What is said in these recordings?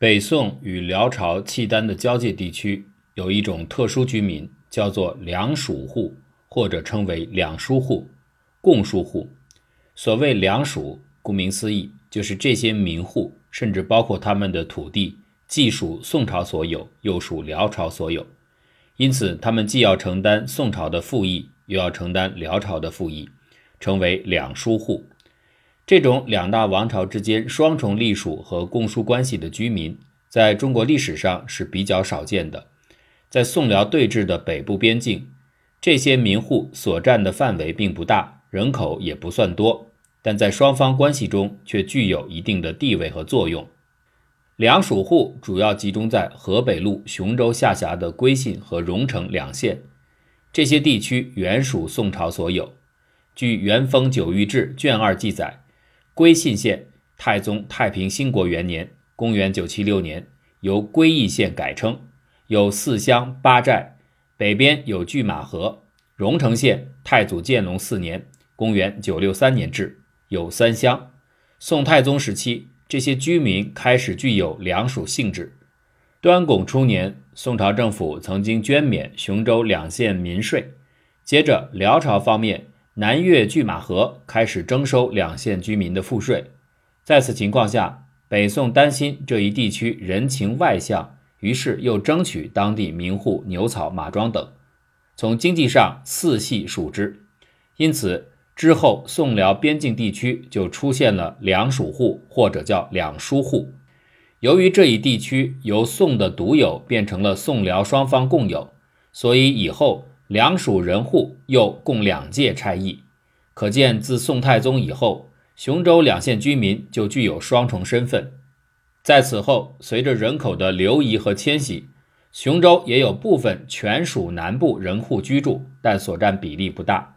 北宋与辽朝契丹的交界地区有一种特殊居民，叫做两属户，或者称为两书户、共书户。所谓两属，顾名思义，就是这些民户，甚至包括他们的土地，既属宋朝所有，又属辽朝所有。因此，他们既要承担宋朝的赋役，又要承担辽朝的赋役，称为两书户。这种两大王朝之间双重隶属和共书关系的居民，在中国历史上是比较少见的。在宋辽对峙的北部边境，这些民户所占的范围并不大，人口也不算多，但在双方关系中却具有一定的地位和作用。两属户主要集中在河北路雄州下辖的归信和荣城两县，这些地区原属宋朝所有。据《元丰九域志》卷二记载。归信县太宗太平兴国元年（公元976年）由归义县改称，有四乡八寨，北边有拒马河。荣城县太祖建隆四年（公元963年）制，有三乡。宋太宗时期，这些居民开始具有两属性质。端拱初年，宋朝政府曾经捐免雄州两县民税，接着辽朝方面。南越拒马河开始征收两县居民的赋税，在此情况下，北宋担心这一地区人情外向，于是又争取当地民户牛草、马庄等，从经济上四系属之。因此之后，宋辽边境地区就出现了两属户或者叫两书户。由于这一地区由宋的独有变成了宋辽双方共有，所以以后。两属人户又共两届差役，可见自宋太宗以后，雄州两县居民就具有双重身份。在此后，随着人口的流移和迁徙，雄州也有部分全属南部人户居住，但所占比例不大。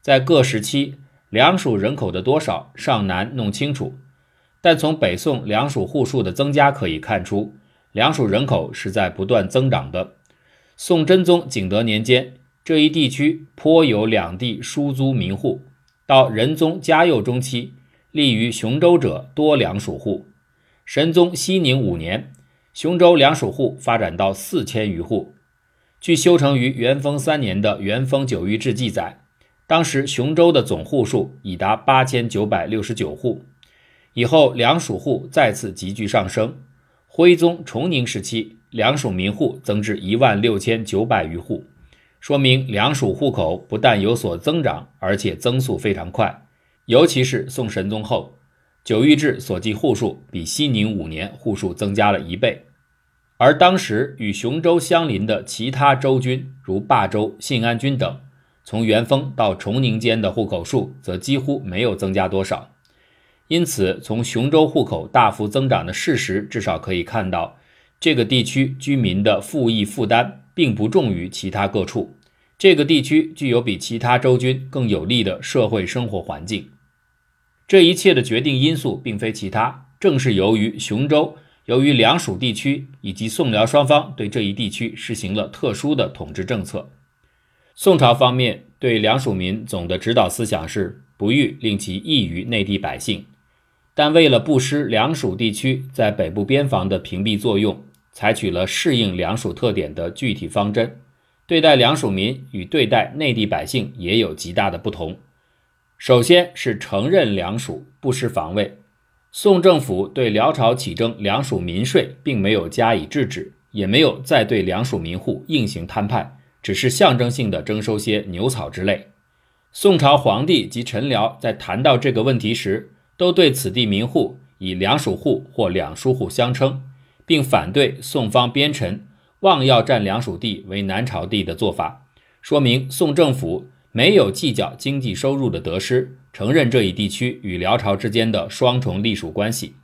在各时期，两属人口的多少尚难弄清楚，但从北宋两属户数的增加可以看出，两属人口是在不断增长的。宋真宗景德年间。这一地区颇有两地书租民户，到仁宗嘉佑中期，立于雄州者多两属户。神宗熙宁五年，雄州两属户发展到四千余户。据修成于元丰三年的《元丰九域志》记载，当时雄州的总户数已达八千九百六十九户。以后两属户再次急剧上升，徽宗崇宁时期，两属民户增至一万六千九百余户。说明两属户口不但有所增长，而且增速非常快。尤其是宋神宗后，九谕制所记户数比熙宁五年户数增加了一倍。而当时与雄州相邻的其他州郡，如霸州、信安郡等，从元丰到崇宁间的户口数则几乎没有增加多少。因此，从雄州户口大幅增长的事实，至少可以看到这个地区居民的赋役负担。并不重于其他各处，这个地区具有比其他州郡更有利的社会生活环境。这一切的决定因素并非其他，正是由于雄州由于两蜀地区以及宋辽双方对这一地区实行了特殊的统治政策。宋朝方面对两蜀民总的指导思想是不欲令其异于内地百姓，但为了不失两蜀地区在北部边防的屏蔽作用。采取了适应两属特点的具体方针，对待两属民与对待内地百姓也有极大的不同。首先是承认两属，不失防卫。宋政府对辽朝起征两属民税，并没有加以制止，也没有再对两属民户硬行摊派，只是象征性的征收些牛草之类。宋朝皇帝及臣僚在谈到这个问题时，都对此地民户以两属户或两书户相称。并反对宋方边臣妄要占两属地为南朝地的做法，说明宋政府没有计较经济收入的得失，承认这一地区与辽朝之间的双重隶属关系。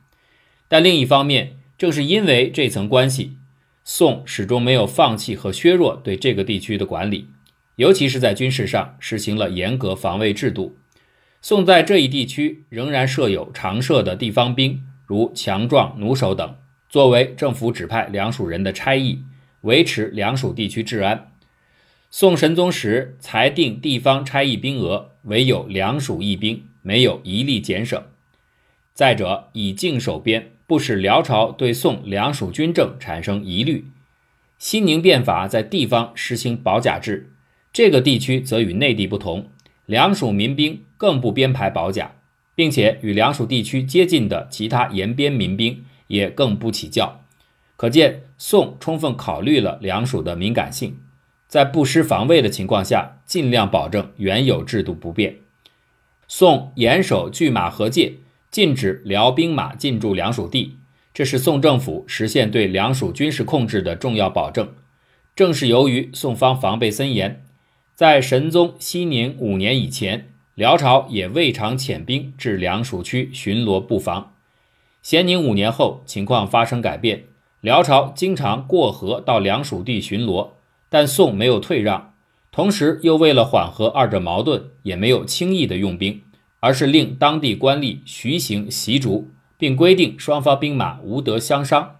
但另一方面，正是因为这层关系，宋始终没有放弃和削弱对这个地区的管理，尤其是在军事上实行了严格防卫制度。宋在这一地区仍然设有常设的地方兵，如强壮弩手等。作为政府指派两属人的差役，维持两属地区治安。宋神宗时裁定地方差役兵额唯有两属一兵，没有一例减省。再者，以靖守边，不使辽朝对宋两属军政产生疑虑。西宁变法在地方实行保甲制，这个地区则与内地不同，两属民兵更不编排保甲，并且与两属地区接近的其他沿边民兵也更不起教。可见宋充分考虑了两蜀的敏感性，在不失防卫的情况下，尽量保证原有制度不变。宋严守拒马河界，禁止辽兵马进驻两属地。这是宋政府实现对两属军事控制的重要保证。正是由于宋方防备森严，在神宗熙宁五年以前，辽朝也未尝遣兵至两属区巡逻布防。咸宁五年后，情况发生改变，辽朝经常过河到两蜀地巡逻，但宋没有退让，同时又为了缓和二者矛盾，也没有轻易的用兵，而是令当地官吏徐行习逐。并规定双方兵马无得相伤，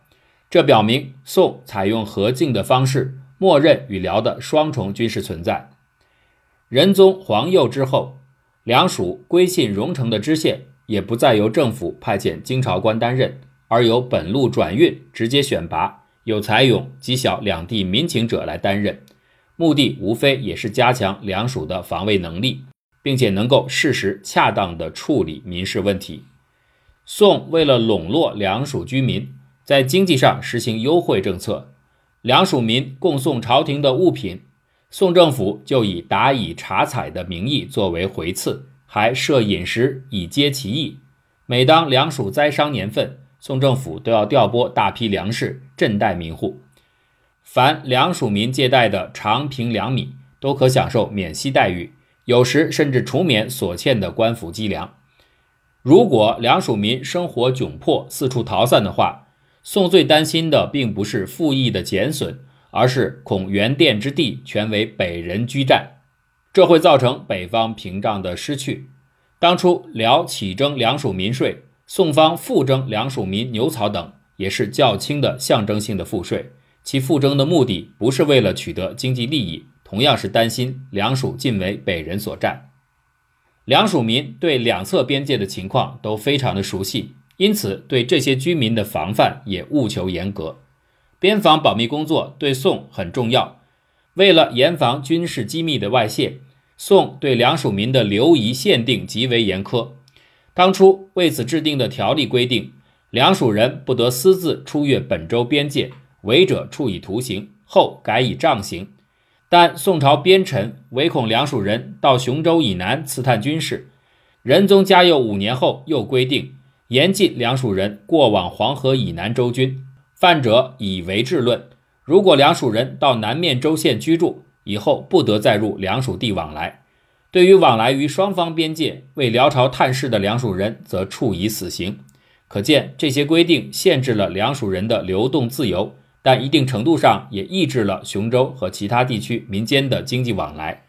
这表明宋采用和敬的方式，默认与辽的双重军事存在。仁宗皇佑之后，两属归信荣城的知县也不再由政府派遣京朝官担任，而由本路转运直接选拔有才勇、极晓两地民情者来担任，目的无非也是加强两属的防卫能力，并且能够适时恰当地处理民事问题。宋为了笼络两属居民，在经济上实行优惠政策，两属民供送朝廷的物品，宋政府就以答以茶采的名义作为回赐，还设饮食以接其意。每当粮属灾伤年份，宋政府都要调拨大批粮食赈贷民户。凡粮属民借贷的长平粮米，都可享受免息待遇，有时甚至除免所欠的官府积粮。如果两属民生活窘迫，四处逃散的话，宋最担心的并不是赋役的减损，而是恐原甸之地全为北人居占，这会造成北方屏障的失去。当初辽起征两属民税，宋方复征两属民牛草等，也是较轻的象征性的赋税。其复征的目的不是为了取得经济利益，同样是担心两属尽为北人所占。两属民对两侧边界的情况都非常的熟悉，因此对这些居民的防范也务求严格。边防保密工作对宋很重要。为了严防军事机密的外泄，宋对两属民的流移限定极为严苛。当初为此制定的条例规定，两属人不得私自出越本州边界，违者处以徒刑，后改以杖刑。但宋朝边臣唯恐两属人到雄州以南刺探军事，仁宗嘉佑五年后又规定严禁两属人过往黄河以南州军，犯者以为治论。如果两属人到南面州县居住，以后不得再入两属地往来。对于往来于双方边界为辽朝探视的两属人，则处以死刑。可见这些规定限制了两属人的流动自由。但一定程度上也抑制了雄州和其他地区民间的经济往来。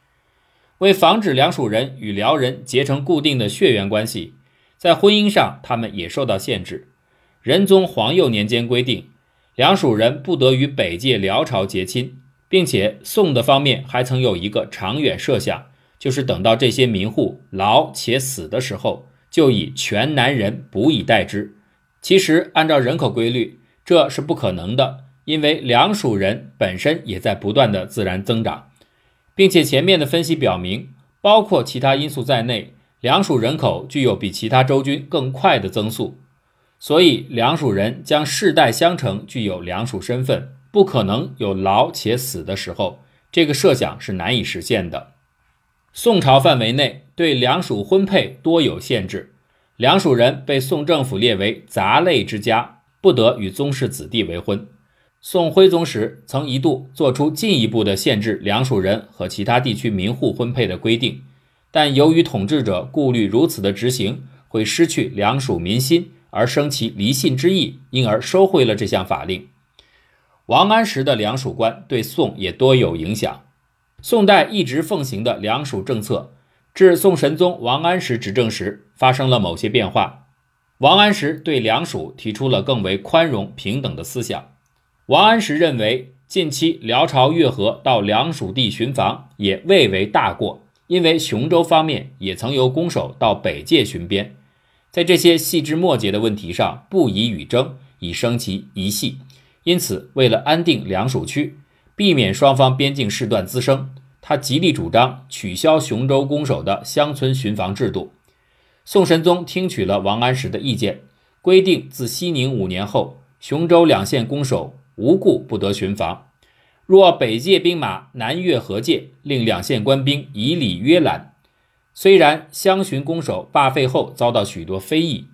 为防止两属人与辽人结成固定的血缘关系，在婚姻上他们也受到限制。仁宗皇佑年间规定，两属人不得与北界辽朝结亲，并且宋的方面还曾有一个长远设想，就是等到这些民户老且死的时候，就以全男人补以代之。其实按照人口规律，这是不可能的。因为两蜀人本身也在不断的自然增长，并且前面的分析表明，包括其他因素在内，两蜀人口具有比其他州军更快的增速，所以两蜀人将世代相承，具有两蜀身份，不可能有老且死的时候，这个设想是难以实现的。宋朝范围内对两属婚配多有限制，两属人被宋政府列为杂类之家，不得与宗室子弟为婚。宋徽宗时曾一度做出进一步的限制两属人和其他地区民户婚配的规定，但由于统治者顾虑如此的执行会失去两属民心而生其离信之意，因而收回了这项法令。王安石的两属官对宋也多有影响。宋代一直奉行的两属政策，至宋神宗王安石执政时发生了某些变化。王安石对两属提出了更为宽容平等的思想。王安石认为，近期辽朝越河到两属地巡防也未为大过，因为雄州方面也曾由攻守到北界巡边，在这些细枝末节的问题上不宜与争，以生其疑隙。因此，为了安定两蜀区，避免双方边境事端滋生，他极力主张取消雄州攻守的乡村巡防制度。宋神宗听取了王安石的意见，规定自熙宁五年后，雄州两县攻守无故不得巡防。若北界兵马南越河界，令两县官兵以礼约拦。虽然乡巡攻守罢废后遭到许多非议，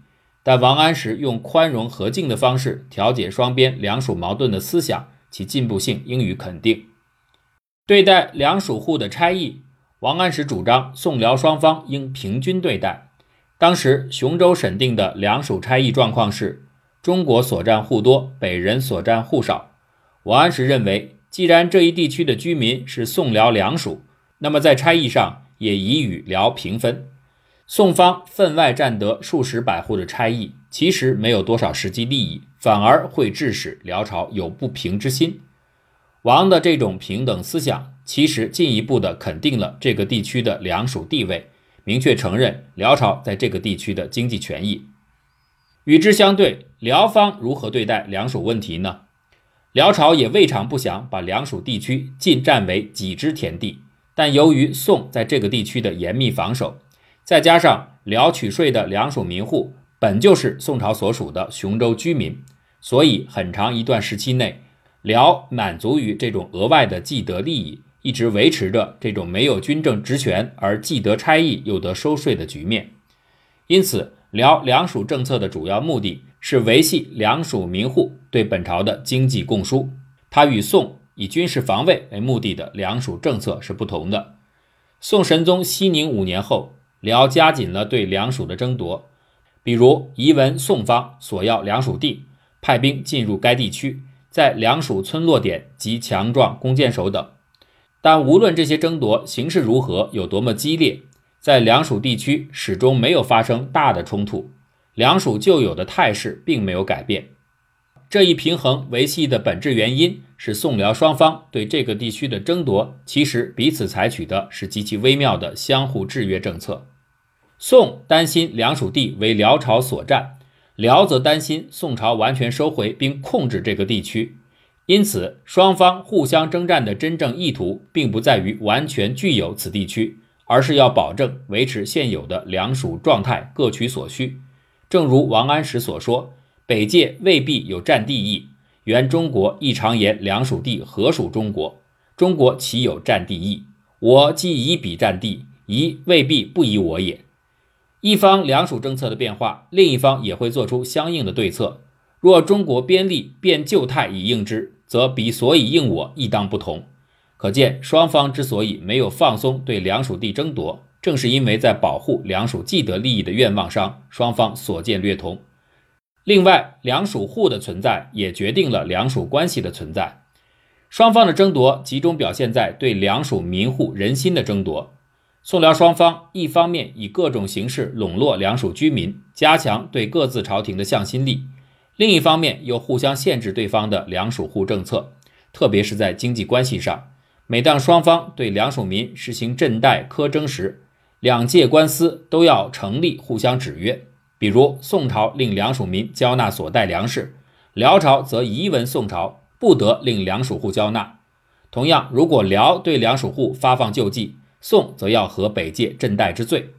但王安石用宽容和敬的方式调解双边两属矛盾的思想，其进步性应予肯定。对待两属户的差异，王安石主张宋辽双方应平均对待。当时雄州审定的两属差异状况是：中国所占户多，北人所占户少。王安石认为。既然这一地区的居民是宋辽两属，那么在差异上也宜与辽平分。宋方分外占得数十百户的差异，其实没有多少实际利益，反而会致使辽朝有不平之心。王的这种平等思想，其实进一步的肯定了这个地区的两属地位，明确承认辽朝在这个地区的经济权益。与之相对，辽方如何对待两属问题呢？辽朝也未尝不想把两属地区尽占为己之田地，但由于宋在这个地区的严密防守，再加上辽取税的两属民户本就是宋朝所属的雄州居民，所以很长一段时期内，辽满足于这种额外的既得利益，一直维持着这种没有军政职权而既得差役又得收税的局面。因此，辽两属政策的主要目的。是维系两属民户对本朝的经济供输，它与宋以军事防卫为目的的两属政策是不同的。宋神宗熙宁五年后，辽加紧了对两蜀的争夺，比如移文宋方索要两属地，派兵进入该地区，在两属村落点及强壮弓箭手等。但无论这些争夺形势如何，有多么激烈，在两属地区始终没有发生大的冲突。两属旧有的态势并没有改变，这一平衡维系的本质原因是宋辽双方对这个地区的争夺，其实彼此采取的是极其微妙的相互制约政策。宋担心两蜀地为辽朝所占，辽则担心宋朝完全收回并控制这个地区，因此双方互相征战的真正意图，并不在于完全具有此地区，而是要保证维持现有的两蜀状态，各取所需。正如王安石所说：“北界未必有占地义，原中国亦常言两蜀地何属中国？中国岂有占地义？我既以彼占地，宜未必不以我也。”一方两属政策的变化，另一方也会做出相应的对策。若中国边立变旧态以应之，则彼所以应我亦当不同。可见双方之所以没有放松对两属地争夺。正是因为在保护两属既得利益的愿望上，双方所见略同。另外，两属户的存在也决定了两属关系的存在。双方的争夺集中表现在对两属民户人心的争夺。宋辽双方一方面以各种形式笼络两属居民，加强对各自朝廷的向心力；另一方面又互相限制对方的两属户政策，特别是在经济关系上。每当双方对两属民实行赈贷苛征时，两界官司都要成立互相制约，比如宋朝令两属民交纳所带粮食，辽朝则移闻宋朝不得令两属户交纳。同样，如果辽对两属户发放救济，宋则要和北界赈贷之罪。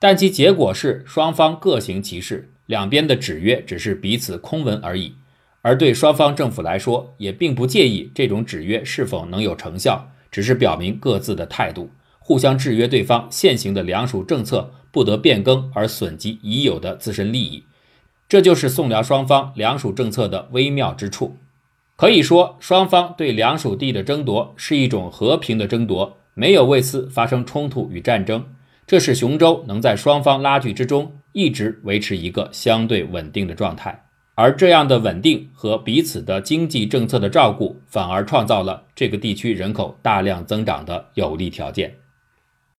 但其结果是双方各行其事，两边的制约只是彼此空文而已。而对双方政府来说，也并不介意这种制约是否能有成效，只是表明各自的态度。互相制约对方现行的两属政策不得变更，而损及已有的自身利益，这就是宋辽双方两属政策的微妙之处。可以说，双方对两属地的争夺是一种和平的争夺，没有为此发生冲突与战争。这使雄州能在双方拉锯之中一直维持一个相对稳定的状态。而这样的稳定和彼此的经济政策的照顾，反而创造了这个地区人口大量增长的有利条件。